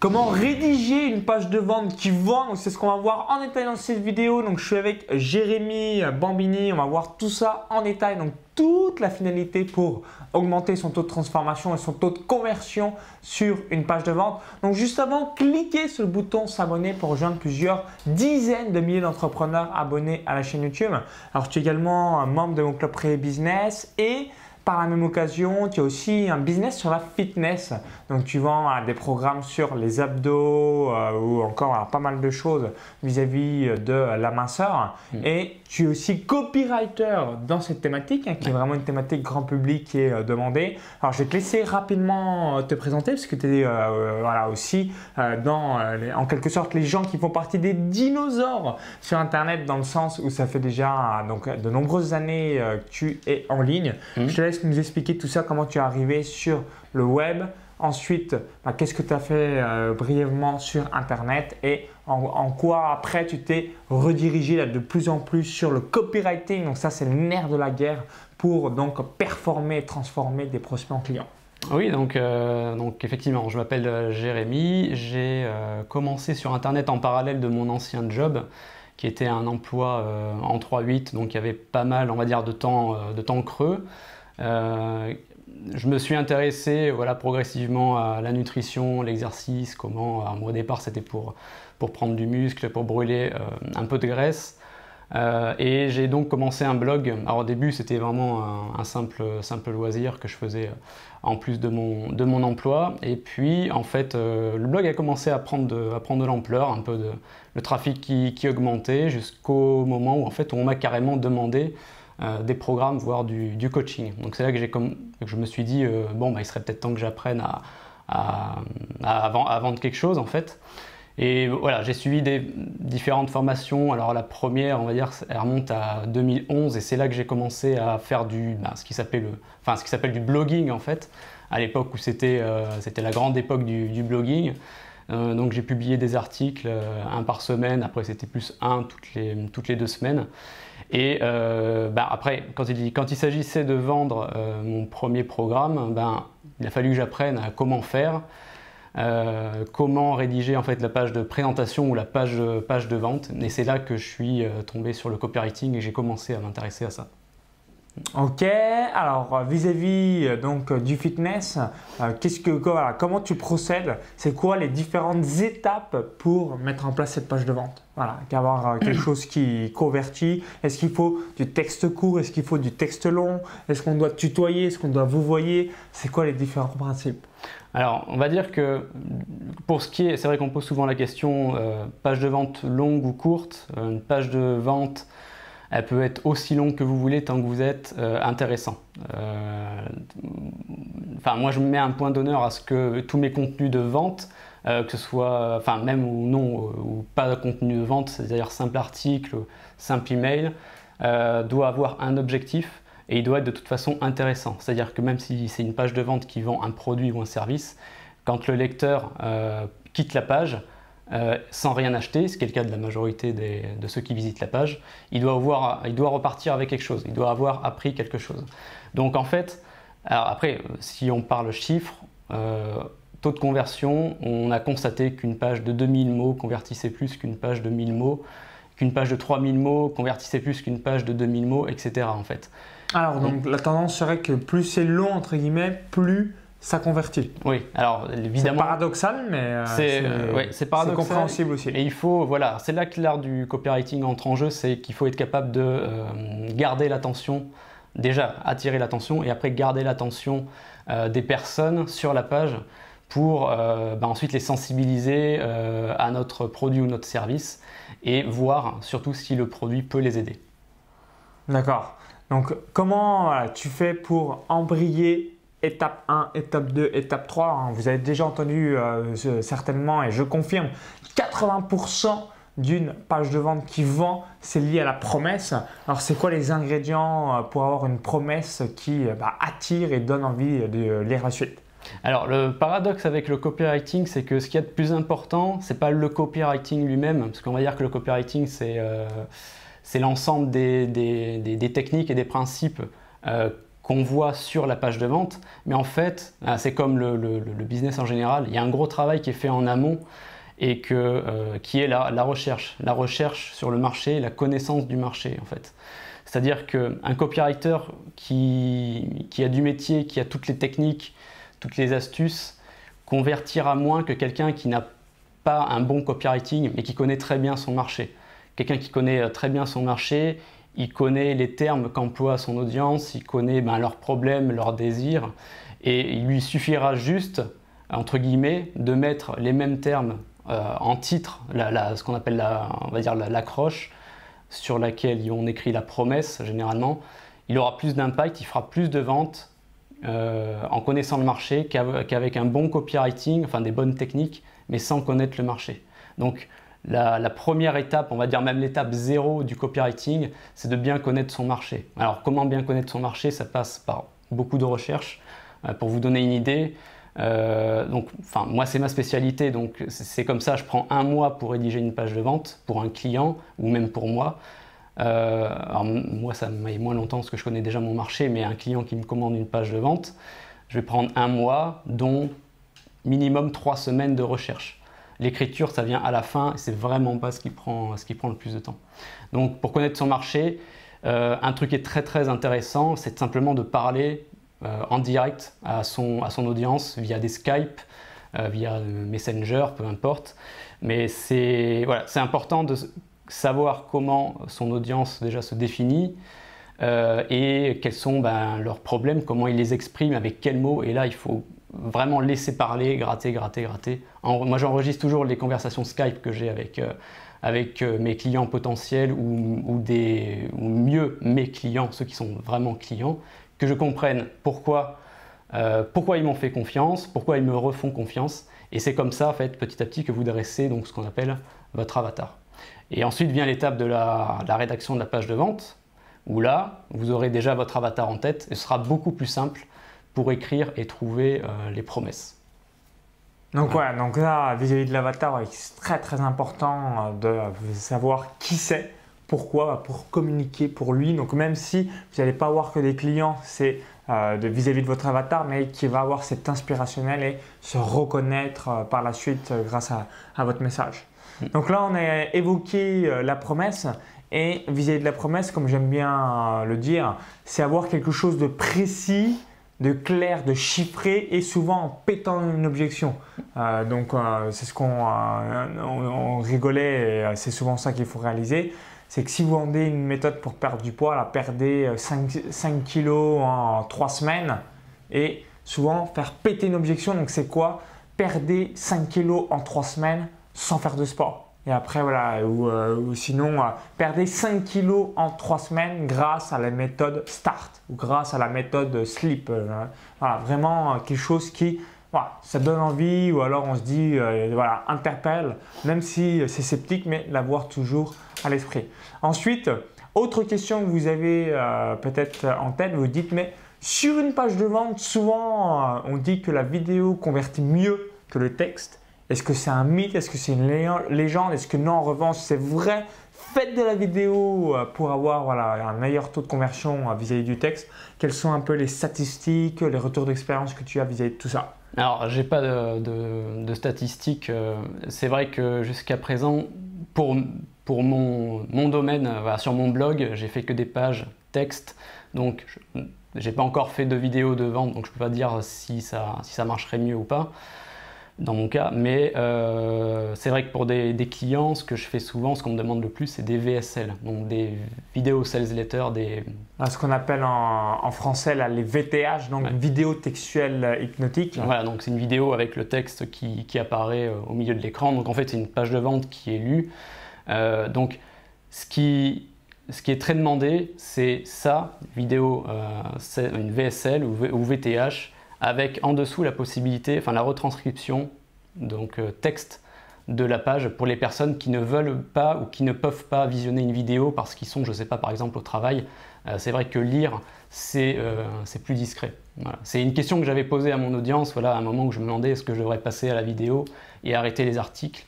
Comment rédiger une page de vente qui vend C'est ce qu'on va voir en détail dans cette vidéo. Donc, je suis avec Jérémy Bambini. On va voir tout ça en détail. Donc, toute la finalité pour augmenter son taux de transformation et son taux de conversion sur une page de vente. Donc, juste avant, cliquez sur le bouton s'abonner pour rejoindre plusieurs dizaines de milliers d'entrepreneurs abonnés à la chaîne YouTube. Alors, je suis également membre de mon club Pré Business et par la même occasion, tu as aussi un business sur la fitness. Donc, tu vends des programmes sur les abdos euh, ou encore pas mal de choses vis-à-vis de la minceur. Mm. Et tu es aussi copywriter dans cette thématique, hein, qui est vraiment une thématique grand public qui est euh, demandée. Alors, je vais te laisser rapidement euh, te présenter parce que tu es voilà, aussi dans, en quelque sorte, les gens qui font partie des dinosaures sur Internet dans le sens où ça fait déjà donc, de nombreuses années que tu es en ligne. Mm. Je te laisse nous expliquer tout ça, comment tu es arrivé sur le web. Ensuite, bah, qu'est-ce que tu as fait euh, brièvement sur Internet et en, quoi après tu t'es redirigé de plus en plus sur le copywriting. Donc ça, c'est le nerf de la guerre pour donc performer et transformer des prospects en clients. Oui, donc, euh, donc effectivement, je m'appelle euh, Jérémy. J'ai commencé sur Internet en parallèle de mon ancien job qui était un emploi en 3-8, donc il y avait pas mal, on va dire, de temps, de temps creux. Euh, je me suis intéressé voilà, progressivement à la nutrition, l'exercice, comment, au départ c'était pour, pour prendre du muscle, pour brûler euh, un peu de graisse. Euh, et j'ai donc commencé un blog. Alors au début c'était vraiment un, simple, simple loisir que je faisais en plus de mon, de mon emploi. Et puis en fait le blog a commencé à prendre de, à prendre de l'ampleur, un peu le trafic qui, qui augmentait jusqu'au moment où en fait on m'a carrément demandé euh, des programmes, voire du, coaching. Donc c'est là que, je me suis dit, euh, bon, bah, il serait peut-être temps que j'apprenne à, vendre quelque chose en fait. Et voilà, j'ai suivi des différentes formations. Alors la première, on va dire, elle remonte à 2011 et c'est là que j'ai commencé à faire du, bah, ce qui s'appelle enfin, du blogging en fait, à l'époque où c'était euh, la grande époque du, blogging. donc j'ai publié des articles, un par semaine, après c'était plus un toutes les, toutes les deux semaines. Et euh, bah, après, quand il, quand il s'agissait de vendre euh, mon premier programme, ben, il a fallu que j'apprenne à comment faire, euh, comment rédiger en fait la page de présentation ou la page, page de vente. Et c'est là que je suis tombé sur le copywriting et j'ai commencé à m'intéresser à ça. Ok, alors vis-à-vis donc du fitness, qu'est-ce que comment tu procèdes? C'est quoi les différentes étapes pour mettre en place cette page de vente? Voilà, qu'avoir quelque chose qui convertit. Est-ce qu'il faut du texte court? Est-ce qu'il faut du texte long? Est-ce qu'on doit tutoyer? Est-ce qu'on doit vous voyer? C'est quoi les différents principes? Alors, on va dire que pour ce qui est, c'est vrai qu'on pose souvent la question euh, page de vente longue ou courte. Euh, une page de vente elle peut être aussi longue que vous voulez tant que vous êtes euh, intéressant. Euh, enfin, moi, je mets un point d'honneur à ce que tous mes contenus de vente, euh, que ce soit, enfin, même ou non, ou pas de contenu de vente, c'est-à-dire simple article, simple email, doit avoir un objectif et il doit être de toute façon intéressant. C'est-à-dire que même si c'est une page de vente qui vend un produit ou un service, quand le lecteur quitte la page, euh, sans rien acheter, ce qui est le cas de la majorité de ceux qui visitent la page, il doit, avoir, il doit repartir avec quelque chose, il doit avoir appris quelque chose. Donc en fait, alors après, si on parle chiffres, euh, taux de conversion, on a constaté qu'une page de 2000 mots convertissait plus qu'une page de 1000 mots, qu'une page de 3000 mots convertissait plus qu'une page de 2000 mots, etc. en fait. Alors donc la tendance serait que plus c'est long, entre guillemets, plus ça convertit. Oui, alors évidemment. C'est paradoxal, mais euh, c'est compréhensible aussi. Et il faut, voilà, c'est là que l'art du copywriting entre en jeu, c'est qu'il faut être capable de euh, garder l'attention, déjà attirer l'attention, et après garder l'attention euh, des personnes sur la page pour bah, ensuite les sensibiliser à notre produit ou notre service et voir surtout si le produit peut les aider. D'accord. Donc comment tu fais pour embrayer étape 1, étape 2, étape 3. Hein. Vous avez déjà entendu euh, certainement, et je confirme, 80% d'une page de vente qui vend, c'est lié à la promesse. Alors, c'est quoi les ingrédients euh, pour avoir une promesse qui euh, bah, attire et donne envie de lire la alors le paradoxe avec le copywriting, c'est que ce qui est de plus important, c'est pas le copywriting lui-même, parce qu'on va dire que le copywriting, c'est l'ensemble des, techniques et des principes qu'on voit sur la page de vente, mais en fait, ah, c'est comme le, business en général, il y a un gros travail qui est fait en amont et que, euh, qui est la, la, recherche, la recherche sur le marché, la connaissance du marché en fait. C'est-à-dire qu'un copywriter qui, qui, a du métier, qui a toutes les techniques, toutes les astuces, convertira moins que quelqu'un qui n'a pas un bon copywriting, mais qui connaît très bien son marché. Quelqu'un qui connaît euh, très bien son marché, il connaît les termes qu'emploie son audience, il connaît ben, leurs problèmes, leurs désirs, et il lui suffira juste, entre guillemets, de mettre les mêmes termes euh, en titre, ce qu'on appelle la, on va dire l'accroche, sur laquelle on écrit la promesse généralement. Il aura plus d'impact, il fera plus de ventes euh, en connaissant le marché qu'avec un bon copywriting, enfin des bonnes techniques, mais sans connaître le marché. Donc la, première étape, on va dire même l'étape zéro du copywriting, c'est de bien connaître son marché. Alors comment bien connaître son marché Ça passe par beaucoup de recherches. Euh, pour vous donner une idée, euh, moi c'est ma spécialité, donc c'est comme ça, je prends un mois pour rédiger une page de vente pour un client ou même pour moi. Euh, alors moi ça m'a moins longtemps parce que je connais déjà mon marché, mais un client qui me commande une page de vente, je vais prendre un mois, dont minimum trois semaines de recherche. L'écriture, ça vient à la fin, c'est vraiment pas ce qui, prend, le plus de temps. Donc pour connaître son marché, euh, un truc qui est très très intéressant, c'est simplement de parler euh, en direct à son, audience via des Skype, euh, via Messenger, peu importe. Mais c'est important de savoir comment son audience déjà se définit, et quels sont ben, leurs problèmes, comment ils les expriment, avec quels mots. Et là, il faut vraiment laisser parler, gratter, gratter, gratter. moi, j'enregistre toujours les conversations Skype que j'ai avec, euh, avec euh, mes clients potentiels ou, des, ou mieux mes clients, ceux qui sont vraiment clients, que je comprenne pourquoi, euh, pourquoi ils m'ont fait confiance, pourquoi ils me refont confiance. Et c'est comme ça, en fait, petit à petit, que vous dressez donc, ce qu'on appelle votre avatar. Et ensuite vient l'étape de la, la rédaction de la page de vente, où là, vous aurez déjà votre avatar en tête et ce sera beaucoup plus simple pour écrire et trouver euh, les promesses. Donc voilà, donc là, vis-à-vis de l'avatar, c'est très très important euh, de savoir qui c'est, pourquoi, pour communiquer pour lui. Donc même si vous n'allez pas avoir que des clients, c'est euh, vis-à-vis de, votre avatar, mais qui va avoir cet inspirationnel et se reconnaître par la suite grâce à, à, votre message. Mm. Donc là, on a évoqué la promesse. Et vis à -vis de la promesse, comme j'aime bien le dire, c'est avoir quelque chose de précis de clair, de chiffré et souvent en pétant une objection. Euh, donc euh, c'est ce qu'on euh, rigolait et c'est souvent ça qu'il faut réaliser. C'est que si vous vendez une méthode pour perdre du poids, là, perdez 5, 5 kilos en 3 semaines et souvent faire péter une objection. Donc c'est quoi? Perdez 5 kilos en 3 semaines sans faire de sport. Et après, voilà, ou, euh, sinon, euh, perdez 5 kilos en 3 semaines grâce à la méthode START ou grâce à la méthode SLEEP. Euh, voilà, vraiment quelque chose qui, voilà, ça donne envie ou alors on se dit, voilà, interpelle, même si c'est sceptique, mais l'avoir toujours à l'esprit. Ensuite, autre question que vous avez peut-être en tête, vous dites, mais sur une page de vente, souvent on dit que la vidéo convertit mieux que le texte. Est-ce que c'est un mythe? Est-ce que c'est une légende? Est-ce que non, en revanche, c'est vrai? Faites de la vidéo euh, pour avoir voilà, un meilleur taux de conversion euh, vis-à-vis du texte. Quelles sont un peu les statistiques, les retours d'expérience que tu as vis-à-vis de tout ça? Alors, j'ai pas de, statistiques. Euh, c'est vrai que jusqu'à présent, pour, pour mon, mon domaine, sur mon blog, j'ai fait que des pages texte. Donc, j'ai pas encore fait de vidéo de vente, donc je peux pas dire si ça, si ça marcherait mieux ou pas dans mon cas. Mais euh, c'est vrai que pour des, clients, ce que je fais souvent, ce qu'on me demande le plus, c'est des VSL, donc des vidéos sales letters, des... Ah, ce qu'on appelle en, français là, les VTH, donc vidéos textuelles hypnotiques. Voilà, donc c'est une vidéo avec le texte qui, apparaît euh, au milieu de l'écran. Donc en fait, c'est une page de vente qui est lue. Euh, donc ce qui, ce qui est très demandé, c'est ça, vidéo, une VSL ou VTH, avec en dessous la possibilité, enfin la retranscription, donc euh, texte de la page pour les personnes qui ne veulent pas ou qui ne peuvent pas visionner une vidéo parce qu'ils sont, je ne sais pas, par exemple au travail. Euh, c'est vrai que lire, c'est euh, plus discret. C'est une question que j'avais posée à mon audience, voilà, à un moment où je me demandais est-ce que je devrais passer à la vidéo et arrêter les articles.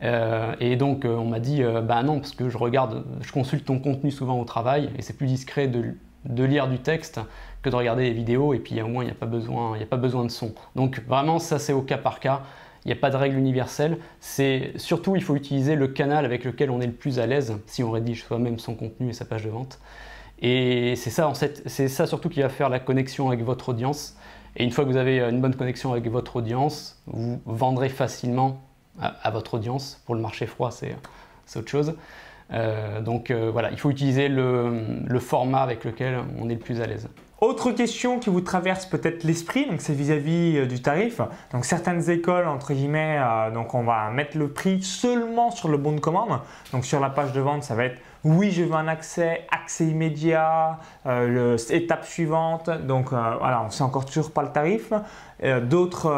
et donc on m'a dit bah non parce que je regarde, je consulte ton contenu souvent au travail et c'est plus discret de de lire du texte que de regarder les vidéos et puis au moins il n'y a, pas besoin, a pas besoin de son. Donc vraiment ça c'est au cas par cas, il n'y a pas de règle universelle. C'est surtout il faut utiliser le canal avec lequel on est le plus à l'aise si on rédige soi-même son contenu et sa page de vente. Et c'est ça, en fait, c'est ça surtout qui va faire la connexion avec votre audience. Et une fois que vous avez une bonne connexion avec votre audience, vous vendrez facilement à, votre audience. Pour le marché froid, c'est autre chose. Euh, donc euh, voilà, il faut utiliser le, format avec lequel on est le plus à l'aise. Autre question qui vous traverse peut-être l'esprit, donc c'est vis-à-vis euh, du tarif. Donc certaines écoles, entre guillemets, donc on va mettre le prix seulement sur le bon de commande. Donc sur la page de vente, ça va être oui, je veux un accès, accès immédiat, étape suivante. Donc voilà, on ne sait encore toujours pas le tarif. D'autres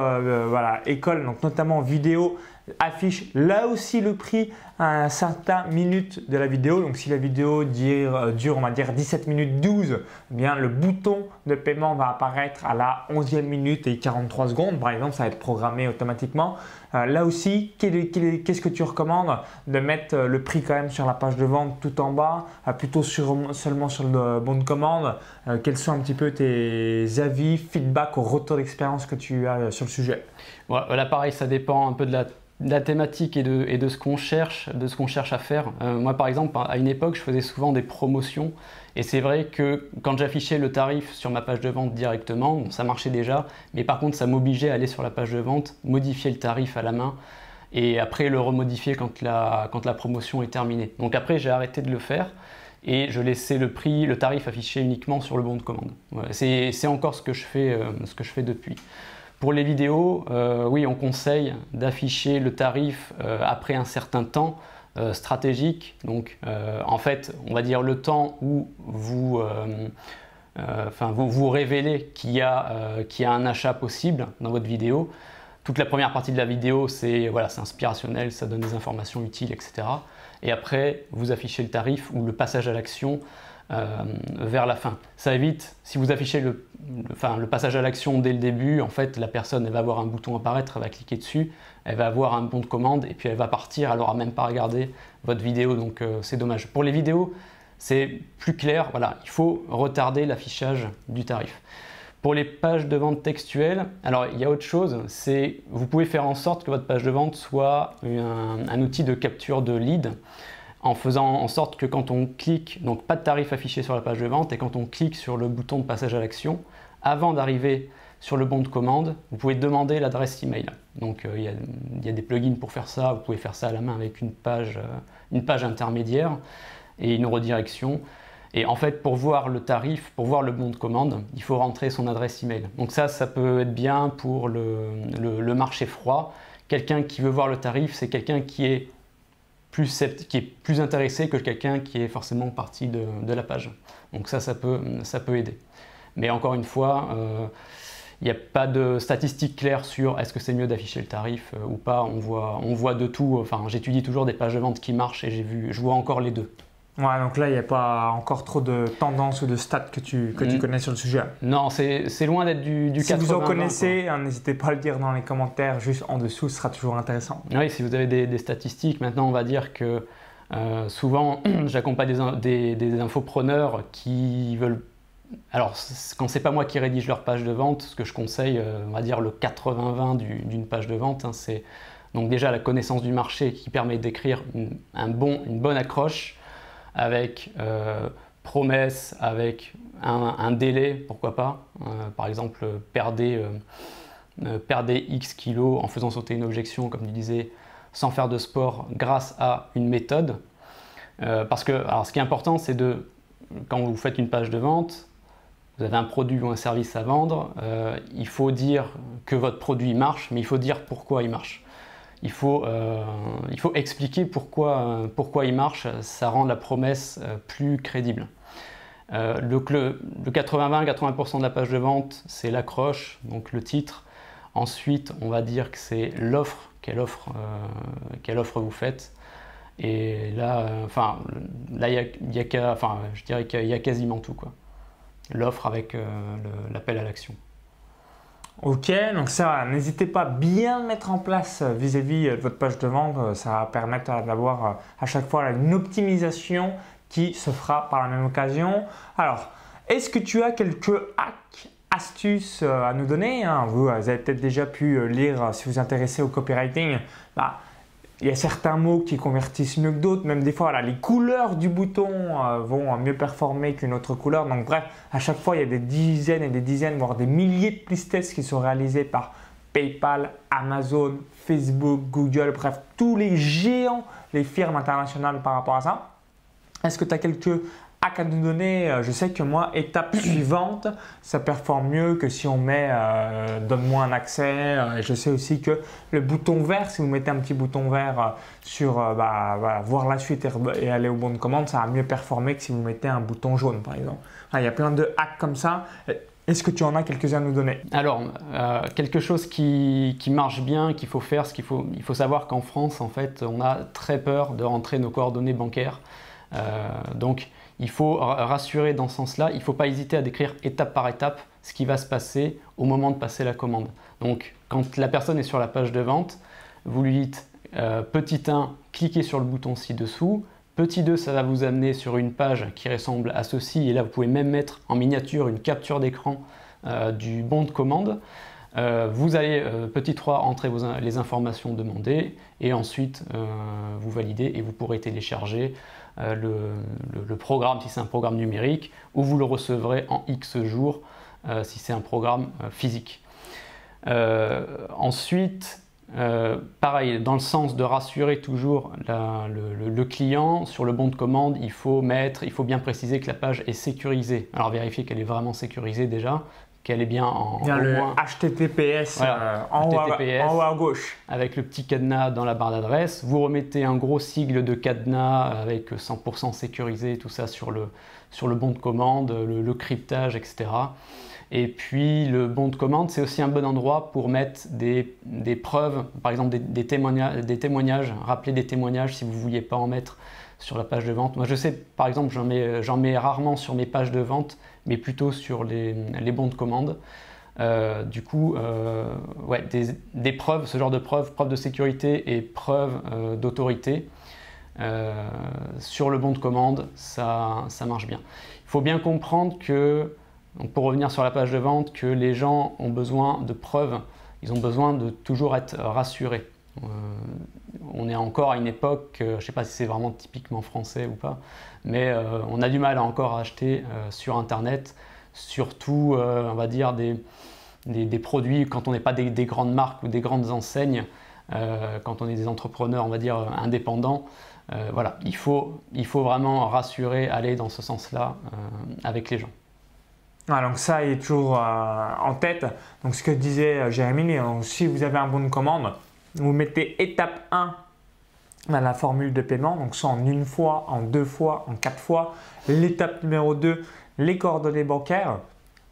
écoles, donc notamment vidéo, affichent là aussi le prix à un certain minute de la vidéo. Donc si la vidéo dure, euh, on va dire 17 minutes 12, eh bien le bouton de paiement va apparaître à la 11e minute et 43 secondes. Par exemple, ça va être programmé automatiquement. Euh, là aussi, qu'est-ce que tu recommandes De mettre euh, le prix quand même sur la page de vente tout en bas, plutôt seulement sur le bon de commande. quels sont un petit peu tes avis, feedback ou retour d'expérience que tu as sur le sujet? Voilà, pareil, ça dépend un peu de la thématique et de, ce qu'on cherche, à faire. Euh, moi, par exemple, à une époque, je faisais souvent des promotions, et c'est vrai que quand j'affichais le tarif sur ma page de vente directement, ça marchait déjà, mais par contre, ça m'obligeait à aller sur la page de vente, modifier le tarif à la main, et après le remodifier quand la, promotion est terminée. Donc après, j'ai arrêté de le faire et je laissais le prix, le tarif affiché uniquement sur le bon de commande. c'est encore ce que je fais, euh, ce que je fais depuis. Pour les vidéos, euh, oui, on conseille d'afficher le tarif euh, après un certain temps euh, stratégique. Donc, en fait, on va dire le temps où vous, enfin, vous, vous révélez qu'il y, a, y a un achat possible dans votre vidéo. Toute la première partie de la vidéo, c'est voilà, inspirationnel, ça donne des informations utiles, etc. Et après, vous affichez le tarif ou le passage à l'action euh, vers la fin. Ça évite, si vous affichez le, enfin, le passage à l'action dès le début, en fait, la personne elle va avoir un bouton apparaître, elle va cliquer dessus, elle va avoir un bon de commande et puis elle va partir, elle n'aura même pas regardé votre vidéo, donc euh, c'est dommage. Pour les vidéos, c'est plus clair, voilà, il faut retarder l'affichage du tarif. Pour les pages de vente textuelles, alors il y a autre chose, c'est vous pouvez faire en sorte que votre page de vente soit un, un outil de capture de lead en faisant en sorte que quand on clique, donc pas de tarif affiché sur la page de vente, et quand on clique sur le bouton de passage à l'action, avant d'arriver sur le bon de commande, vous pouvez demander l'adresse email. Donc euh, il y, a des plugins pour faire ça, vous pouvez faire ça à la main avec une page, euh, une page intermédiaire et une redirection. Et en fait, pour voir le tarif, pour voir le bon de commande, il faut rentrer son adresse email. Donc ça, ça peut être bien pour le marché froid. Quelqu'un qui veut voir le tarif, c'est quelqu'un qui est plus, qui est plus intéressé que quelqu'un qui est forcément parti de, la page. Donc ça, ça peut, aider. Mais encore une fois, euh, il n'y a pas de statistiques claires sur est-ce que c'est mieux d'afficher le tarif euh, ou pas. On voit, on voit de tout. Enfin, j'étudie toujours des pages de vente qui marchent et j'ai vu, je vois encore les deux. Ouais, donc là, il n'y a pas encore trop de tendances ou de stats que tu, que tu mm. connais sur le sujet. Non, c'est loin d'être du, du Si vous en connaissez, hein, n'hésitez pas à le dire dans les commentaires, juste en dessous, ce sera toujours intéressant. Oui, si vous avez des, statistiques, maintenant, on va dire que euh, souvent, j'accompagne des, des, infopreneurs qui veulent. Alors, quand c'est pas moi qui rédige leur page de vente, ce que je conseille, euh, on va dire le 80-20 d'une page de vente, hein, c'est donc déjà la connaissance du marché qui permet d'écrire un bon, une bonne accroche avec euh, promesse, avec un, délai, pourquoi pas. Euh, par exemple, perdez, euh, perdez X kilos en faisant sauter une objection, comme tu disais, sans faire de sport grâce à une méthode. parce que alors, ce qui est important, c'est de, quand vous faites une page de vente, vous avez un produit ou un service à vendre, il faut dire que votre produit marche, mais il faut dire pourquoi il marche il faut, euh, il faut expliquer pourquoi, euh, pourquoi il marche, ça rend la promesse euh, plus crédible. le, le 80-20-80% de la page de vente, c'est l'accroche, donc le titre. Ensuite, on va dire que c'est l'offre, quelle offre, quelle offre vous faites. Et là, enfin, là, y y a, enfin, je dirais qu'il y a quasiment tout. L'offre avec l'appel à l'action. Ok, donc ça, n'hésitez pas à bien mettre en place vis-à-vis de votre page de vente. Ça va permettre d'avoir euh, à chaque fois une optimisation qui se fera par la même occasion. Alors, Est-ce que tu as quelques hacks astuces à nous donner hein? vous, avez peut-être déjà pu lire, si vous vous intéressez au copywriting, bah, il y a certains mots qui convertissent mieux que d'autres, même des fois les couleurs du bouton euh, vont mieux performer qu'une autre couleur. Donc bref, à chaque fois il y a des dizaines et des dizaines, voire des milliers de plis qui sont réalisés par PayPal, Amazon, Facebook, Google, bref, tous les géants, les firmes internationales par rapport à ça. Est-ce que tu as quelques à nous donner, euh, je sais que moi, étape suivante, ça performe mieux que si on met euh, donne-moi un accès. Euh, et je sais aussi que le bouton vert, si vous mettez un petit bouton vert sur bah, voir la suite et, aller au bon de commande, ça va mieux performer que si vous mettez un bouton jaune par exemple. il y a plein de hacks comme ça. Est-ce que tu en as quelques-uns à nous donner? Alors, quelque chose qui, qui marche bien, qu'il faut faire, ce qu'il faut, il faut savoir qu'en France, en fait, on a très peur de rentrer nos coordonnées bancaires. donc, il faut rassurer dans ce sens-là. Il ne faut pas hésiter à décrire étape par étape ce qui va se passer au moment de passer la commande. Donc, quand la personne est sur la page de vente, vous lui dites euh, petit 1, cliquez sur le bouton ci-dessous. Petit 2, ça va vous amener sur une page qui ressemble à ceci. Et là, vous pouvez même mettre en miniature une capture d'écran euh, du bon de commande. Euh, vous allez, petit 3, entrer les informations demandées et ensuite vous validez et vous pourrez télécharger euh, le, programme si c'est un programme numérique, ou vous le recevrez en X jours euh, si c'est un programme euh, physique. ensuite, pareil, dans le sens de rassurer toujours le, client sur le bon de commande, il faut mettre, il faut bien préciser que la page est sécurisée. Alors vérifier qu'elle est vraiment sécurisée déjà, qu'elle est bien en bien le HTTPS, euh, en, Haut à, gauche. Avec le petit cadenas dans la barre d'adresse. Vous remettez un gros sigle de cadenas avec 100% sécurisé, tout ça sur le, sur le bon de commande, le, cryptage, etc. Et puis le bon de commande, c'est aussi un bon endroit pour mettre des, des preuves, par exemple des, des, témoignages, des témoignages, rappeler des témoignages si vous ne vouliez pas en mettre sur la page de vente. Moi je sais par exemple, j'en mets, mets rarement sur mes pages de vente mais plutôt sur les, bons de commande. Euh, du coup, euh, ouais, des, preuves, ce genre de preuves, preuves de sécurité et preuves euh, d'autorité sur le bon de commande, ça, ça, marche bien. Il faut bien comprendre que, pour revenir sur la page de vente, que les gens ont besoin de preuves, ils ont besoin de toujours être rassurés. On est encore à une époque, je ne sais pas si c'est vraiment typiquement français ou pas, mais euh, on a du mal à encore acheter euh, sur Internet, surtout, euh, on va dire, des, produits quand on n'est pas des, grandes marques ou des grandes enseignes, quand on est des entrepreneurs, on va dire, indépendants. voilà, il faut, il faut vraiment rassurer, aller dans ce sens-là avec les gens. Ah, donc ça est toujours en tête. Donc ce que disait Jérémy, si vous avez un bon de commande, vous mettez étape 1 la formule de paiement, donc soit en une fois, en deux fois, en quatre fois. L'étape numéro 2, les coordonnées bancaires,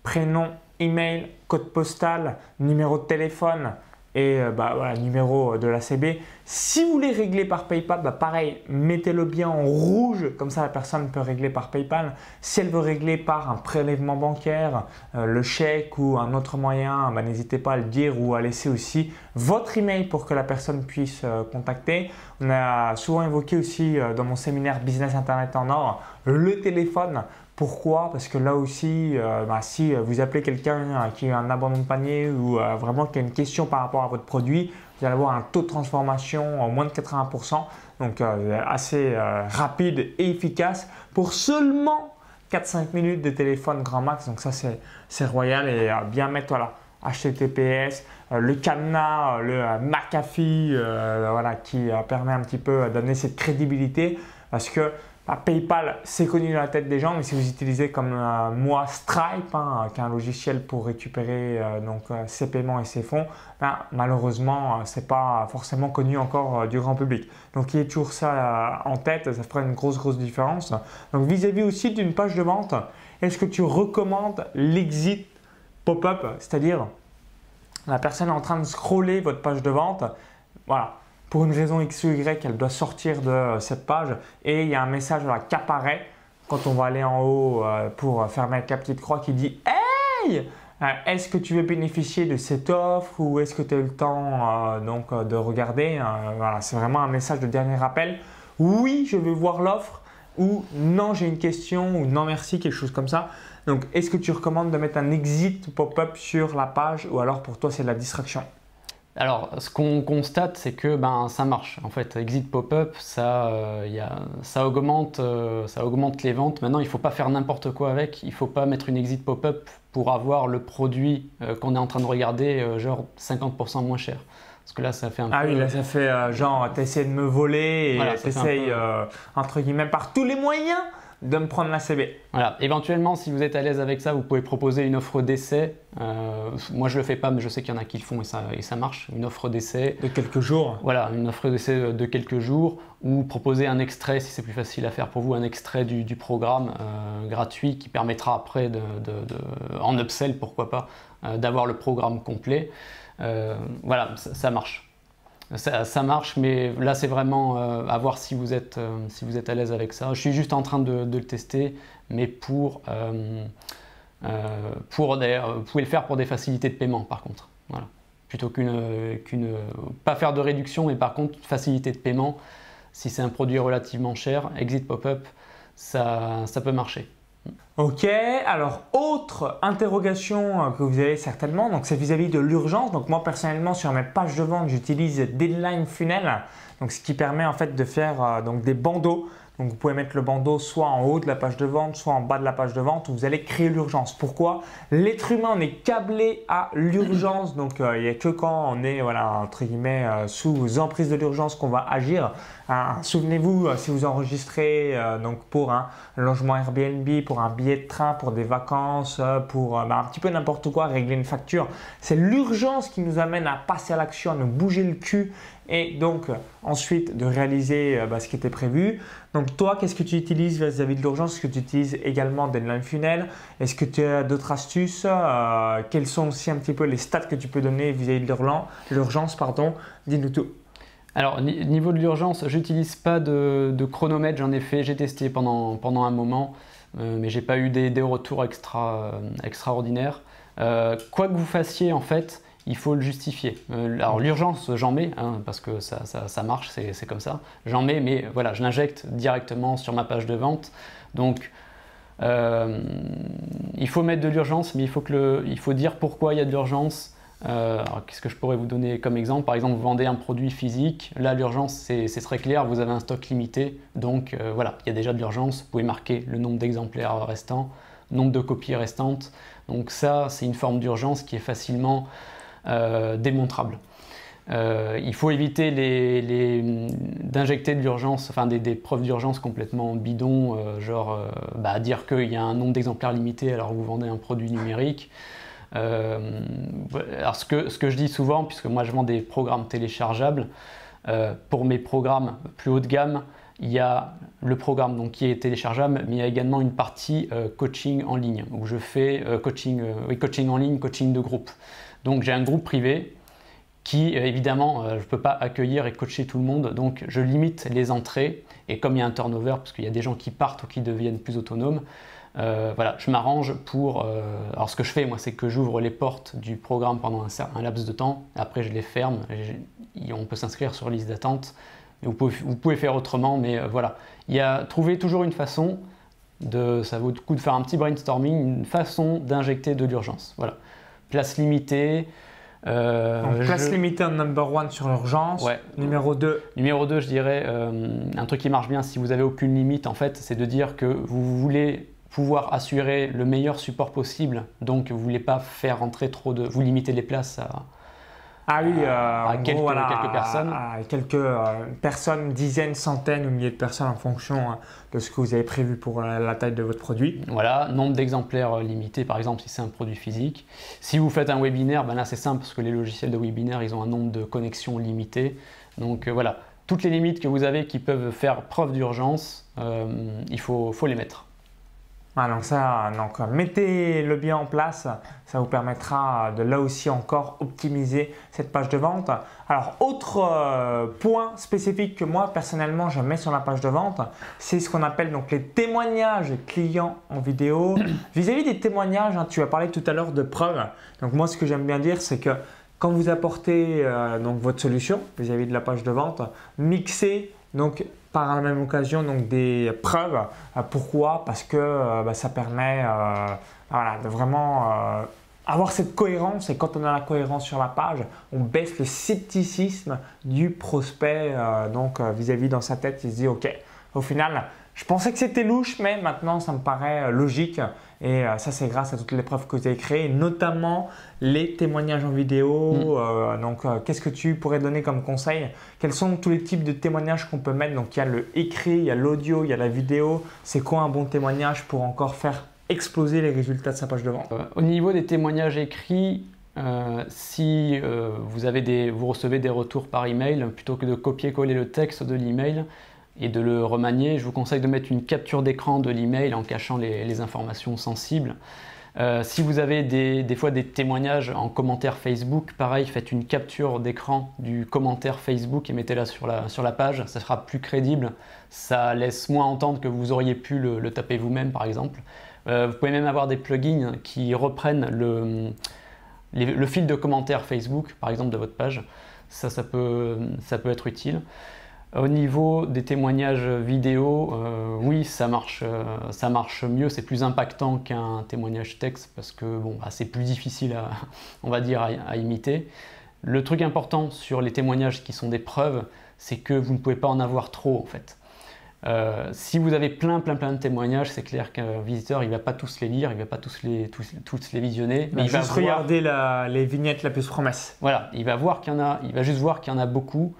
prénom, email, code postal, numéro de téléphone, et euh, bah, numéro de la CB. Si vous voulez régler par PayPal, bah, pareil, mettez-le bien en rouge, comme ça la personne peut régler par PayPal. Si elle veut régler par un prélèvement bancaire, euh, le chèque ou un autre moyen, bah, n'hésitez pas à le dire ou à laisser aussi votre email pour que la personne puisse euh, contacter. On a souvent évoqué aussi dans mon séminaire Business Internet en or le téléphone pourquoi? Parce que là aussi, euh, bah, si vous appelez quelqu'un euh, qui a un abandon de panier ou euh, vraiment qui a une question par rapport à votre produit, vous allez avoir un taux de transformation en moins de 80%, donc assez rapide et efficace pour seulement 4-5 minutes de téléphone grand max. Donc ça c'est royal et bien mettre voilà, HTTPS, le cadenas, le McAfee, voilà, qui permet un petit peu de donner cette crédibilité. Parce que PayPal, c'est connu dans la tête des gens, mais si vous utilisez comme euh, moi Stripe, hein, qui est un logiciel pour récupérer euh, donc, euh, ses paiements et ses fonds, ben, malheureusement, ce n'est pas forcément connu encore du grand public. Donc, il y a toujours ça en tête, ça ferait une grosse, grosse différence. Donc, vis-à-vis aussi d'une page de vente, est-ce que tu recommandes l'exit pop-up, c'est-à-dire la personne est en train de scroller votre page de vente, voilà, pour une raison X ou Y, elle doit sortir de cette page et il y a un message qui apparaît quand on va aller en haut euh, pour fermer avec la petite croix qui dit Hey euh, est-ce que tu veux bénéficier de cette offre ou est-ce que tu as eu le temps euh, donc, de regarder Voilà, c'est vraiment un message de dernier rappel. Oui, je veux voir l'offre ou non, j'ai une question ou non, merci, quelque chose comme ça. Donc, est-ce que tu recommandes de mettre un exit pop-up sur la page ou alors pour toi c'est de la distraction? Alors, ce qu'on constate, c'est que ben, ça marche. En fait, Exit Pop-up, ça, euh, ça, augmente, euh, ça augmente les ventes. Maintenant, il ne faut pas faire n'importe quoi avec. Il ne faut pas mettre une Exit Pop-up pour avoir le produit euh, qu'on est en train de regarder, genre 50% moins cher. Parce que là, ça fait un ah peu... Ah oui, là, ça fait genre, t'essayes de me voler et tu t'essayes, entre guillemets, par tous les moyens de me prendre la CB. Voilà, éventuellement, si vous êtes à l'aise avec ça, vous pouvez proposer une offre d'essai. Euh, moi, je le fais pas, mais je sais qu'il y en a qui le font et ça, et ça marche. Une offre d'essai. De quelques jours Voilà, une offre d'essai de quelques jours ou proposer un extrait, si c'est plus facile à faire pour vous, un extrait du, programme euh, gratuit qui permettra après, de, en upsell, pourquoi pas, euh, d'avoir le programme complet. voilà, ça marche ça, marche, mais là c'est vraiment euh, à voir si vous êtes, euh, si vous êtes à l'aise avec ça. Je suis juste en train de, le tester, mais pour, euh, pour vous pouvez le faire pour des facilités de paiement par contre. Voilà. Plutôt qu'une, qu'une, pas faire de réduction, mais par contre facilité de paiement. Si c'est un produit relativement cher, Exit Pop-up, ça, ça peut marcher. Ok, alors autre interrogation euh, que vous avez certainement, donc c'est vis-à-vis de l'urgence. Donc moi personnellement sur mes pages de vente j'utilise Deadline Funnel, donc ce qui permet en fait de faire euh, donc des bandeaux donc vous pouvez mettre le bandeau soit en haut de la page de vente, soit en bas de la page de vente où vous allez créer l'urgence. Pourquoi? L'être humain est câblé à l'urgence. Donc euh, il n'y a que quand on est voilà, entre guillemets euh, sous emprise de l'urgence qu'on va agir. Hein, souvenez-vous euh, si vous enregistrez donc pour un logement Airbnb, pour un billet de train, pour des vacances, pour bah, un petit peu n'importe quoi, régler une facture. C'est l'urgence qui nous amène à passer à l'action, à nous bouger le cul et donc ensuite de réaliser euh, bah, ce qui était prévu. Donc toi, qu'est-ce que tu utilises vis-à-vis de l'urgence? Est-ce que tu utilises également Deadline Funnel? Est-ce que tu as d'autres astuces euh, Quels sont aussi un petit peu les stats que tu peux donner vis-à-vis de l'urgence Dis-nous tout. Alors, niveau de l'urgence, j'utilise pas de, chronomètre, j'en ai fait, j'ai testé pendant, pendant un moment, euh, mais j'ai pas eu des, des retours extra, extraordinaires. quoi que vous fassiez, en fait, il faut le justifier. Euh, alors l'urgence, j'en mets, hein, parce que ça, marche, c'est comme ça. J'en mets, mais voilà, je l'injecte directement sur ma page de vente. Donc, euh, il faut mettre de l'urgence, mais il faut, dire pourquoi il y a de l'urgence. Euh, qu'est-ce que je pourrais vous donner comme exemple? Par exemple, vous vendez un produit physique. Là, l'urgence, c'est très clair, vous avez un stock limité. Donc voilà, il y a déjà de l'urgence. Vous pouvez marquer le nombre d'exemplaires restants, nombre de copies restantes. Donc ça, c'est une forme d'urgence qui est facilement euh, démontrable. Euh, il faut éviter d'injecter de l'urgence, enfin des, preuves d'urgence complètement bidons, euh, genre bah, dire qu'il y a un nombre d'exemplaires limité alors vous vendez un produit numérique. alors ce que, ce que, je dis souvent, puisque moi je vends des programmes téléchargeables, pour mes programmes plus haut de gamme, il y a le programme donc, qui est téléchargeable, mais il y a également une partie coaching en ligne, où je fais coaching, oui, coaching en ligne, coaching de groupe. Donc j'ai un groupe privé qui, euh, évidemment, euh, je ne peux pas accueillir et coacher tout le monde, donc je limite les entrées. Et comme il y a un turnover, parce qu'il y a des gens qui partent ou qui deviennent plus autonomes, euh, voilà, je m'arrange pour. alors, ce que je fais, moi, c'est que j'ouvre les portes du programme pendant un, laps de temps. Après, je les ferme. On peut s'inscrire sur liste d'attente. Vous pouvez, vous pouvez, faire autrement, mais voilà. Il y a trouver toujours une façon de. Ça vaut le coup de faire un petit brainstorming, une façon d'injecter de l'urgence. Voilà place limitée. Euh, place limitée en number one sur l'urgence. Numéro 2. Numéro 2, je dirais, euh, un truc qui marche bien si vous n'avez aucune limite, en fait, c'est de dire que vous voulez pouvoir assurer le meilleur support possible. Donc, vous ne voulez pas faire rentrer trop de. Vous limitez les places à, ah oui, euh, à quelques, quelques, personnes. À, quelques euh, personnes, dizaines, centaines ou milliers de personnes en fonction hein, de ce que vous avez prévu pour la, taille de votre produit. Voilà, nombre d'exemplaires euh, limité par exemple si c'est un produit physique. Si vous faites un webinaire, ben là c'est simple parce que les logiciels de webinaire ils ont un nombre de connexions limité. Donc voilà, toutes les limites que vous avez qui peuvent faire preuve d'urgence, il faut, faut les mettre. Ah, donc ça, donc, mettez-le bien en place, ça vous permettra de là aussi encore optimiser cette page de vente. Alors, autre euh, point spécifique que moi personnellement je mets sur la page de vente, c'est ce qu'on appelle donc les témoignages clients en vidéo. Vis-à-vis des témoignages, hein, tu as parlé tout à l'heure de preuves. Donc moi, ce que j'aime bien dire, c'est que quand vous apportez donc votre solution vis-à-vis de la page de vente, mixez donc par la même occasion donc des preuves. pourquoi? Parce que bah, ça permet de vraiment avoir cette cohérence et quand on a la cohérence sur la page, on baisse le scepticisme du prospect donc vis-à-vis dans sa tête. Il se dit ok, au final, je pensais que c'était louche, mais maintenant ça me paraît euh, logique. Et euh, ça, c'est grâce à toutes les preuves que tu as créées, notamment les témoignages en vidéo. Mm. Euh, donc, qu'est-ce que tu pourrais donner comme conseil? Quels sont tous les types de témoignages qu'on peut mettre? Donc, il y a le écrit, il y a l'audio, il y a la vidéo. C'est quoi un bon témoignage pour encore faire exploser les résultats de sa page de vente? Au niveau des témoignages écrits, si vous, avez des, vous recevez des retours par email, plutôt que de copier-coller le texte de l'email, et de le remanier, je vous conseille de mettre une capture d'écran de l'email en cachant les, informations sensibles. Euh, si vous avez des, fois des témoignages en commentaire Facebook, pareil, faites une capture d'écran du commentaire Facebook et mettez-la sur la, sur la page, ça sera plus crédible, ça laisse moins entendre que vous auriez pu le, taper vous-même par exemple. Euh, vous pouvez même avoir des plugins qui reprennent le, le fil de commentaire Facebook par exemple de votre page, ça, ça, peut, ça peut être utile. Au niveau des témoignages vidéo, euh, oui, ça marche, euh, ça marche mieux, c'est plus impactant qu'un témoignage texte parce que bon, bah, c'est plus difficile à, on va dire, à, imiter. Le truc important sur les témoignages qui sont des preuves, c'est que vous ne pouvez pas en avoir trop en fait. Euh, si vous avez plein, plein, plein de témoignages, c'est clair qu'un visiteur, il va pas tous les lire, il va pas tous les, tous, les visionner, mais il va, juste regarder les vignettes la plus promesse. Voilà, il va voir qu'il y en a, il va juste voir qu'il y en a beaucoup.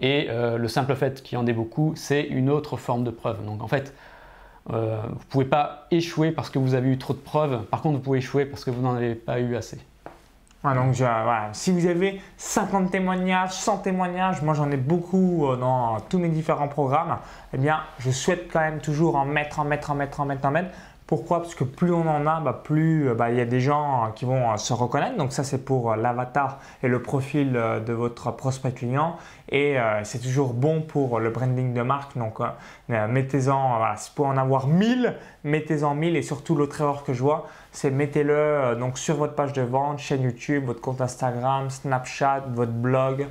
Et euh, le simple fait qu'il y en ait beaucoup, c'est une autre forme de preuve. Donc en fait, euh, vous ne pouvez pas échouer parce que vous avez eu trop de preuves. Par contre, vous pouvez échouer parce que vous n'en avez pas eu assez. donc si vous avez 50 témoignages, 100 témoignages, moi j'en ai beaucoup euh, dans tous mes différents programmes, eh bien je souhaite quand même toujours en mettre, en mettre, en mettre, en mettre, en mettre pourquoi? Parce que plus on en a, bah, plus euh, bah, il y a des gens euh, qui vont euh, se reconnaître. Donc ça, c'est pour l'avatar et le profil de votre prospect client. Et c'est toujours bon pour le branding de marque. Donc mettez-en, voilà, pour en avoir 1000, mettez-en 1000. Et surtout, l'autre erreur que je vois, c'est mettez-le donc sur votre page de vente, chaîne YouTube, votre compte Instagram, Snapchat, votre blog,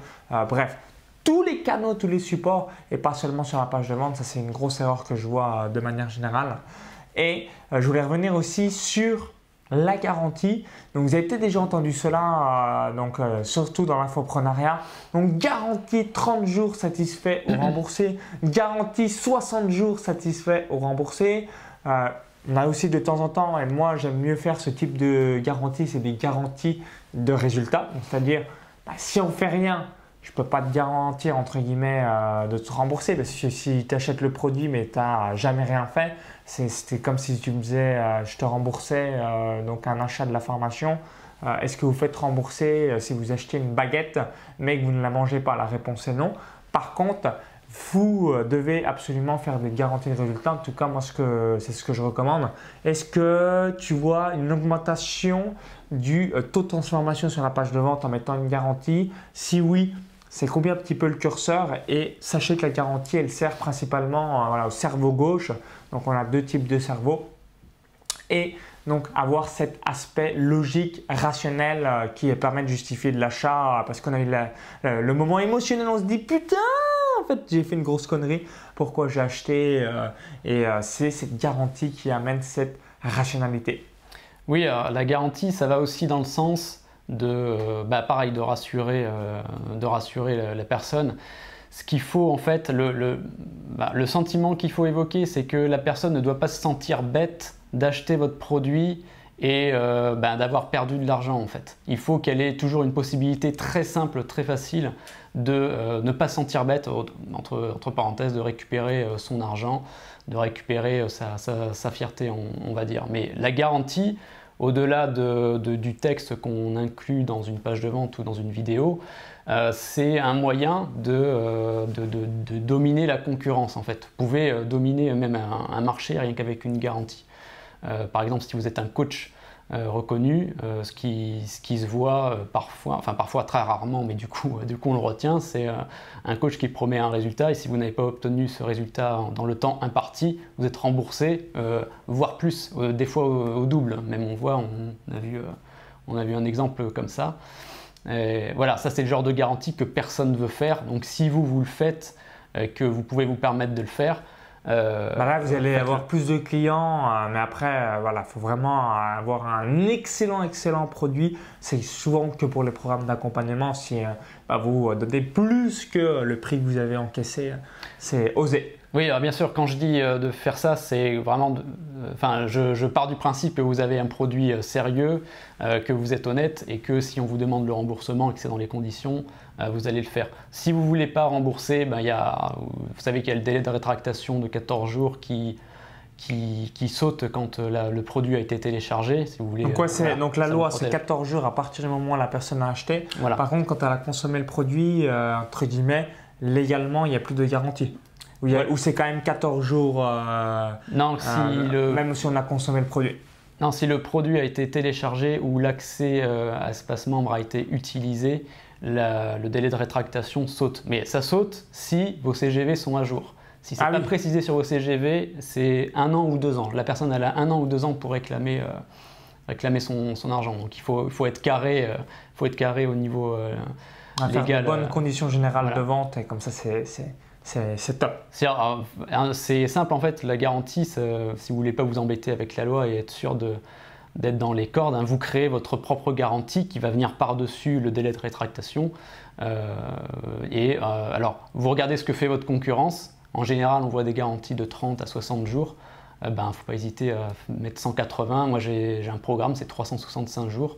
bref tous les canaux, tous les supports et pas seulement sur la page de vente. Ça, c'est une grosse erreur que je vois de manière générale. Et euh, je voulais revenir aussi sur la garantie. Donc vous avez peut-être déjà entendu cela, euh, donc euh, surtout dans l'infoprenariat. Donc garantie 30 jours satisfait ou remboursé, garantie 60 jours satisfait ou remboursé. on a aussi de temps en temps, et moi j'aime mieux faire ce type de garantie, c'est des garanties de résultats. C'est-à-dire, bah, si on fait rien, je ne peux pas te garantir entre guillemets de te rembourser parce que si tu achètes le produit mais tu n'as jamais rien fait, c'était comme si tu me disais, euh, je te remboursais euh, donc un achat de la formation. Euh, est-ce que vous faites rembourser si vous achetez une baguette mais que vous ne la mangez pas? La réponse est non. Par contre, vous devez absolument faire des garanties de résultats. En tout cas, moi, c'est ce que je recommande. Est-ce que tu vois une augmentation du taux de transformation sur la page de vente en mettant une garantie? Si oui, c'est combien un petit peu le curseur et sachez que la garantie elle sert principalement au cerveau gauche donc on a deux types de cerveau. Et donc avoir cet aspect logique, rationnel euh, qui permet de justifier de l'achat euh, parce qu'on a eu le moment émotionnel, on se dit putain, en fait j'ai fait une grosse connerie, pourquoi j'ai acheté euh, Et c'est cette garantie qui amène cette rationalité. Oui, la garantie, ça va aussi dans le sens de, bah, pareil, de rassurer, de rassurer la personne ce qu'il faut en fait, le, bah, sentiment qu'il faut évoquer, c'est que la personne ne doit pas se sentir bête d'acheter votre produit et euh, bah, d'avoir perdu de l'argent en fait. Il faut qu'elle ait toujours une possibilité très simple, très facile de euh, ne pas se sentir bête, entre, parenthèses, de récupérer euh, son argent, de récupérer sa, fierté, on, va dire. Mais la garantie, au-delà du texte qu'on inclut dans une page de vente ou dans une vidéo, euh, c'est un moyen euh, de, dominer la concurrence en fait. Vous pouvez euh, dominer même un, marché rien qu'avec une garantie. par exemple, si vous êtes un coach reconnu, ce, qui, se voit parfois, enfin parfois très rarement, mais du coup, du coup on le retient, c'est un coach qui promet un résultat et si vous n'avez pas obtenu ce résultat dans le temps imparti, vous êtes remboursé, voire plus, des fois au, double. Même on voit, on a vu, on a vu un exemple comme ça. Voilà, ça c'est le genre de garantie que personne ne veut faire. Donc si vous, vous le faites, que vous pouvez vous permettre de le faire, euh, bah là, vous allez avoir plus de clients, euh, mais après, euh, voilà, il faut vraiment avoir un excellent, excellent produit. C'est souvent que pour les programmes d'accompagnement, si bah, vous donnez plus que le prix que vous avez encaissé, c'est osé. Oui, bien sûr, quand je dis de faire ça, c'est vraiment. enfin, je, pars du principe que vous avez un produit sérieux, que vous êtes honnête et que si on vous demande le remboursement et que c'est dans les conditions, euh, vous allez le faire. Si vous ne voulez pas rembourser, ben, y a, vous savez qu'il y a le délai de rétractation de 14 jours qui, qui, qui saute quand euh, le produit a été téléchargé. Si vous voulez, donc, euh, donc la loi, c'est 14 jours à partir du moment où la personne a acheté. Par contre, quand elle a consommé le produit, entre guillemets, légalement, il n'y a plus de garantie. Ou, c'est quand même 14 jours, non, si le... même si on a consommé le produit. Non, si le produit a été téléchargé ou l'accès à espace membre a été utilisé, le délai de rétractation saute. Mais ça saute si vos CGV sont à jour. Si c'est ah pas précisé sur vos CGV, c'est un an ou deux ans. La personne elle a un an ou deux ans pour réclamer, euh, réclamer son, son, argent. Donc il faut, faut, être carré, euh, faut être carré au niveau euh, légal. Bonnes conditions générales de vente et comme ça c'est c'est top. C'est simple en fait, la garantie, si vous voulez pas vous embêter avec la loi et être sûr d'être dans les cordes. Hein. Vous créez votre propre garantie qui va venir par-dessus le délai de rétractation. Euh, et euh, alors, vous regardez ce que fait votre concurrence. En général, on voit des garanties de 30 à 60 jours. Il euh, ben, ne faut pas hésiter à mettre 180. Moi, j'ai un programme, c'est 365 jours.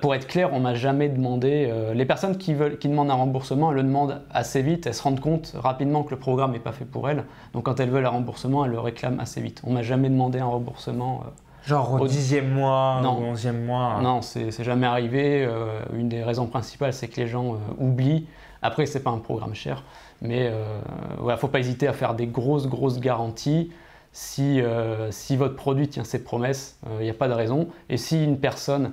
Pour être clair, on m'a jamais demandé. les personnes qui, veulent, qui demandent un remboursement, elles le demandent assez vite. Elles se rendent compte rapidement que le programme n'est pas fait pour elles. Donc, quand elles veulent un remboursement, elles le réclament assez vite. On m'a jamais demandé un remboursement Genre au dixième mois non. au onzième mois Non, c'est jamais arrivé. Euh, une des raisons principales, c'est que les gens euh, oublient. Après, c'est pas un programme cher, mais euh, ne faut pas hésiter à faire des grosses, grosses garanties. Si, euh, si votre produit tient ses promesses, il n'y a pas de raison. Et si une personne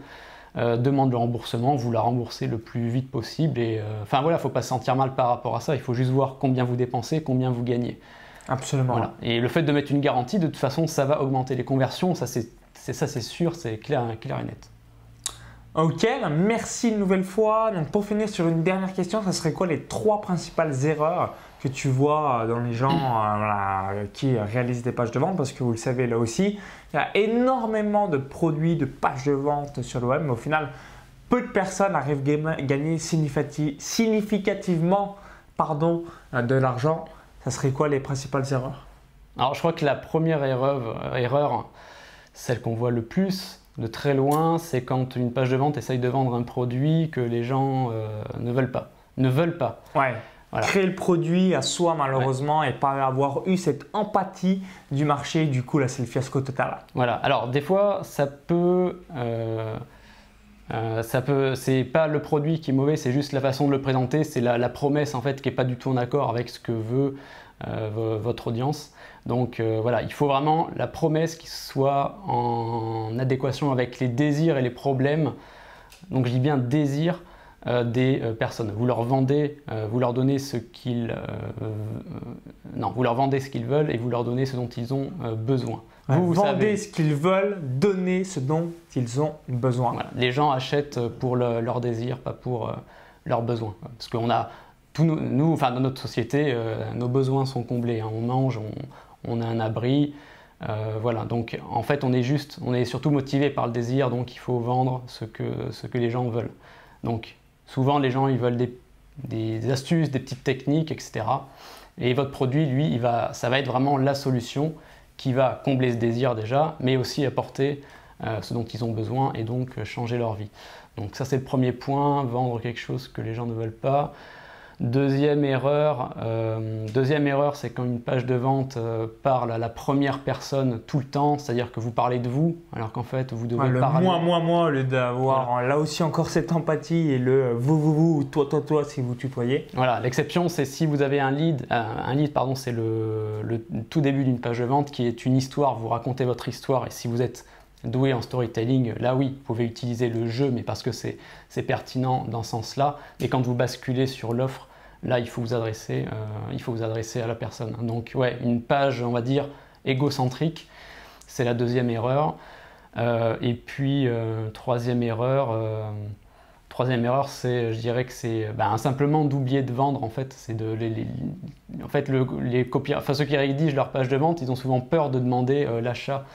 demande le remboursement, vous la remboursez le plus vite possible. Et enfin voilà, faut pas se sentir mal par rapport à ça. Il faut juste voir combien vous dépensez, combien vous gagnez. Absolument. Et le fait de mettre une garantie, de toute façon, ça va augmenter les conversions. Ça, c'est ça, c'est sûr, c'est clair, clair et net. Ok, merci une nouvelle fois. Donc pour finir sur une dernière question, ça serait quoi les trois principales erreurs que tu vois dans les gens euh, qui réalisent des pages de vente Parce que vous le savez là aussi, il y a énormément de produits, de pages de vente sur le web, mais au final, peu de personnes arrivent à gagner significativement pardon, euh, de l'argent. Ça serait quoi les principales erreurs? Alors je crois que la première erreur, erreur celle qu'on voit le plus de très loin, c'est quand une page de vente essaye de vendre un produit que les gens euh, ne veulent pas. Ne veulent pas. Ouais. Créer le produit à soi malheureusement et pas avoir eu cette empathie du marché, du coup là c'est le fiasco total. Voilà, alors des fois ça peut... Euh, euh, ça peut, c'est pas le produit qui est mauvais, c'est juste la façon de le présenter, c'est la, promesse en fait qui est pas du tout en accord avec ce que veut votre audience. Donc euh, voilà, il faut vraiment la promesse qui soit en adéquation avec les désirs et les problèmes. Donc je dis bien désir euh, des euh, personnes. Vous leur vendez, vous leur donnez ce qu'ils, non, vous leur vendez ce qu'ils veulent et vous leur donnez ce dont ils ont besoin. Vous, vendez ce qu'ils veulent, donnez ce dont ils ont besoin. Les gens achètent pour leur désir, pas pour leurs besoins. Parce qu'on a nous, enfin, dans notre société, nos besoins sont comblés. Hein. On mange, on, on a un abri. Euh, voilà, donc en fait, on est juste, on est surtout motivé par le désir, donc il faut vendre ce que, ce que les gens veulent. Donc souvent, les gens, ils veulent des, astuces, des petites techniques, etc. Et votre produit, lui, ça va être vraiment la solution qui va combler ce désir déjà, mais aussi apporter euh, ce dont ils ont besoin et donc changer leur vie. Donc ça, c'est le premier point, vendre quelque chose que les gens ne veulent pas. Deuxième erreur, euh, deuxième erreur, c'est quand une page de vente euh, parle à la première personne tout le temps, c'est-à-dire que vous parlez de vous, alors qu'en fait vous devez le parler. Moi, moi, moi, le d'avoir là aussi encore cette empathie et le vous, vous, vous, toi, toi, toi, si vous tutoyez. Voilà, l'exception, c'est si vous avez un lead, euh, un lead, pardon, c'est le, le, tout début d'une page de vente qui est une histoire, vous racontez votre histoire et si vous êtes doué en storytelling, là oui, vous pouvez utiliser le jeu, mais parce que c'est pertinent dans ce sens-là. Et quand vous basculez sur l'offre, là, il faut vous adresser, euh, il faut vous adresser à la personne. Donc ouais, une page, on va dire, égocentrique, c'est la deuxième erreur. Euh, et puis, euh, troisième erreur, Troisième erreur, c'est, je dirais que c'est ben, simplement d'oublier de vendre en fait. C'est de les, en fait le, les enfin, ceux qui rédigent leur page de vente, ils ont souvent peur de demander l'achat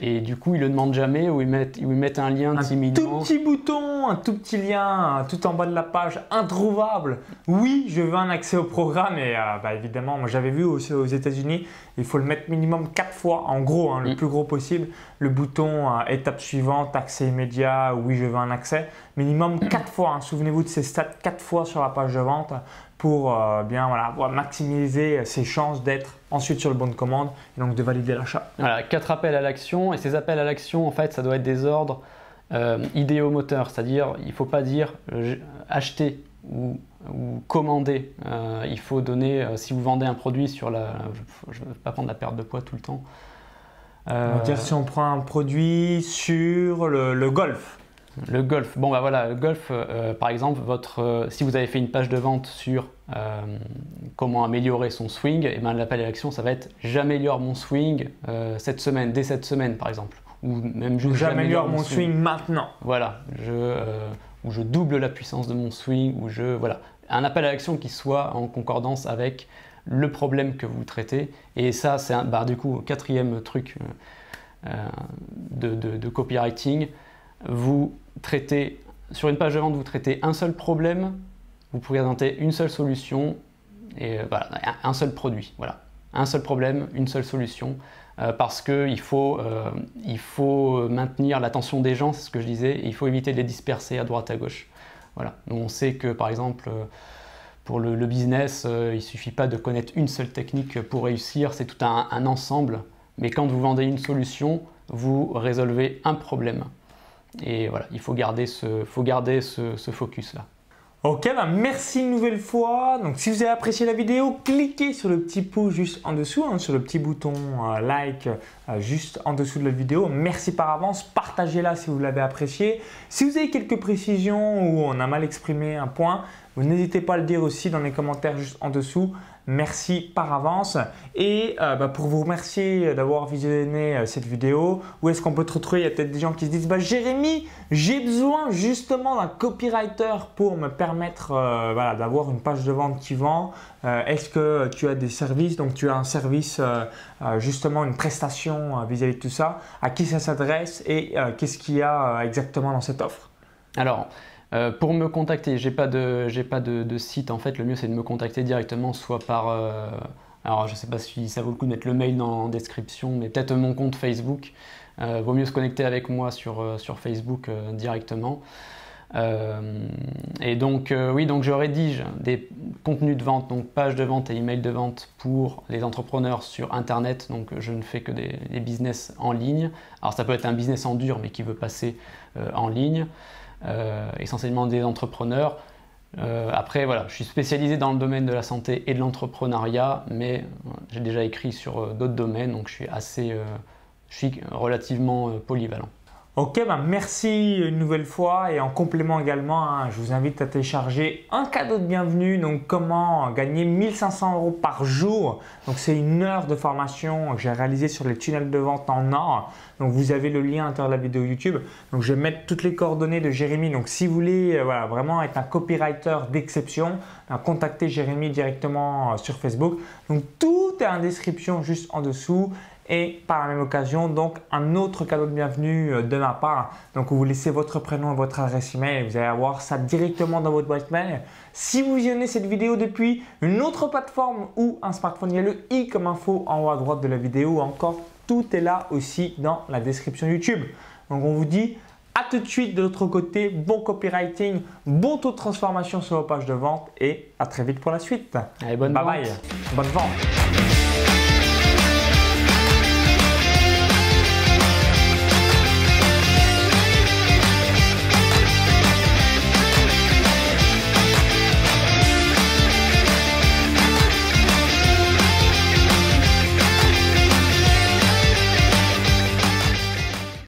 et du coup, ils le demandent jamais ou ils mettent, ils mettent un lien un timidement. Un tout petit bouton, un tout petit lien tout en bas de la page, introuvable. Oui, je veux un accès au programme et euh, bah, évidemment, moi j'avais vu aussi aux États-Unis, il faut le mettre minimum 4 fois, en gros, hein, le mm. plus gros possible. Le bouton euh, étape suivante, accès immédiat, oui, je veux un accès. Minimum 4 fois. Hein. Souvenez-vous de ces stats 4 fois sur la page de vente pour euh, bien voilà, maximiser ses chances d'être ensuite sur le bon de commande et donc de valider l'achat. Voilà, quatre appels à l'action et ces appels à l'action, en fait, ça doit être des ordres euh, idéomoteurs, c'est-à-dire il ne faut pas dire euh, acheter ou, commander. Euh, il faut donner, si vous vendez un produit sur la. Je ne veux pas prendre la perte de poids tout le temps. va dire si on prend un produit sur le golf. Le golf, bon bah voilà, le golf, euh, par exemple, votre, euh, si vous avez fait une page de vente sur euh, comment améliorer son swing, et eh ben l'appel à l'action, ça va être j'améliore mon swing cette semaine, dès cette semaine par exemple, ou même juste j'améliore mon swing. maintenant. Voilà, je, ou je double la puissance de mon swing, ou je voilà, un appel à l'action qui soit en concordance avec le problème que vous traitez, et ça c'est un, bah, du coup quatrième truc de, de copywriting vous traitez, sur une page de vente, vous traitez un seul problème, vous présentez une seule solution et euh, voilà, un seul produit. Voilà. Un seul problème, une seule solution. Euh, parce qu'il faut, euh, il faut maintenir l'attention des gens, c'est ce que je disais, et il faut éviter de les disperser à droite à gauche. Voilà. on sait que par exemple, pour le, business, il ne suffit pas de connaître une seule technique pour réussir, c'est tout un, ensemble. Mais quand vous vendez une solution, vous résolvez un problème. Et voilà, il faut garder ce, faut garder ce, focus-là. Ok, bah merci une nouvelle fois. Donc si vous avez apprécié la vidéo, cliquez sur le petit pouce juste en dessous, hein, sur le petit bouton euh, like juste en dessous de la vidéo. Merci par avance, partagez-la si vous l'avez apprécié. Si vous avez quelques précisions ou on a mal exprimé un point, vous n'hésitez pas à le dire aussi dans les commentaires juste en dessous. Merci par avance. Et euh, bah, pour vous remercier d'avoir visionné euh, cette vidéo, où est-ce qu'on peut te retrouver? Il y a peut-être des gens qui se disent bah, Jérémy, j'ai besoin justement d'un copywriter pour me permettre euh, d'avoir une page de vente qui vend. Est-ce que tu as des services? Donc tu as un service, justement une prestation vis-à-vis -vis de tout ça. À qui ça s'adresse et qu'est-ce qu'il y a exactement dans cette offre? Alors, euh, pour me contacter, j'ai pas de pas de, site en fait. Le mieux c'est de me contacter directement, soit par euh, alors je sais pas si ça vaut le coup de mettre le mail dans la description, mais peut-être mon compte Facebook. Euh, vaut mieux se connecter avec moi sur Facebook directement. Et donc oui, donc je rédige des contenus de vente, donc pages de vente et emails de vente pour les entrepreneurs sur Internet. Donc je ne fais que des, business en ligne. Alors ça peut être un business en dur, mais qui veut passer en ligne. Euh, essentiellement des entrepreneurs. Euh, après, voilà, je suis spécialisé dans le domaine de la santé et de l'entrepreneuriat, mais euh, j'ai déjà écrit sur d'autres domaines, donc je suis assez, je suis relativement polyvalent. Ok, bah merci une nouvelle fois et en complément également, hein, je vous invite à télécharger un cadeau de bienvenue. Donc, comment gagner 1500 euros par jour? Donc, c'est une heure de formation que j'ai réalisée sur les tunnels de vente en or. Donc, vous avez le lien à l'intérieur de la vidéo YouTube. Donc, je vais mettre toutes les coordonnées de Jérémy. Donc, si vous voulez euh, voilà, vraiment être un copywriter d'exception, ben, contactez Jérémy directement euh, sur Facebook. Donc, tout est en description juste en dessous et par la même occasion donc un autre cadeau de bienvenue euh, de ma part. Donc vous laissez votre prénom et votre adresse email et vous allez avoir ça directement dans votre boîte mail. Si vous visionnez cette vidéo depuis une autre plateforme ou un smartphone, il y a le i comme info en haut à droite de la vidéo. Encore tout est là aussi dans la description YouTube. Donc on vous dit à tout de suite de l'autre côté, bon copywriting, bon taux de transformation sur vos pages de vente et à très vite pour la suite. Allez, bonne bye vente. bye, bonne vente.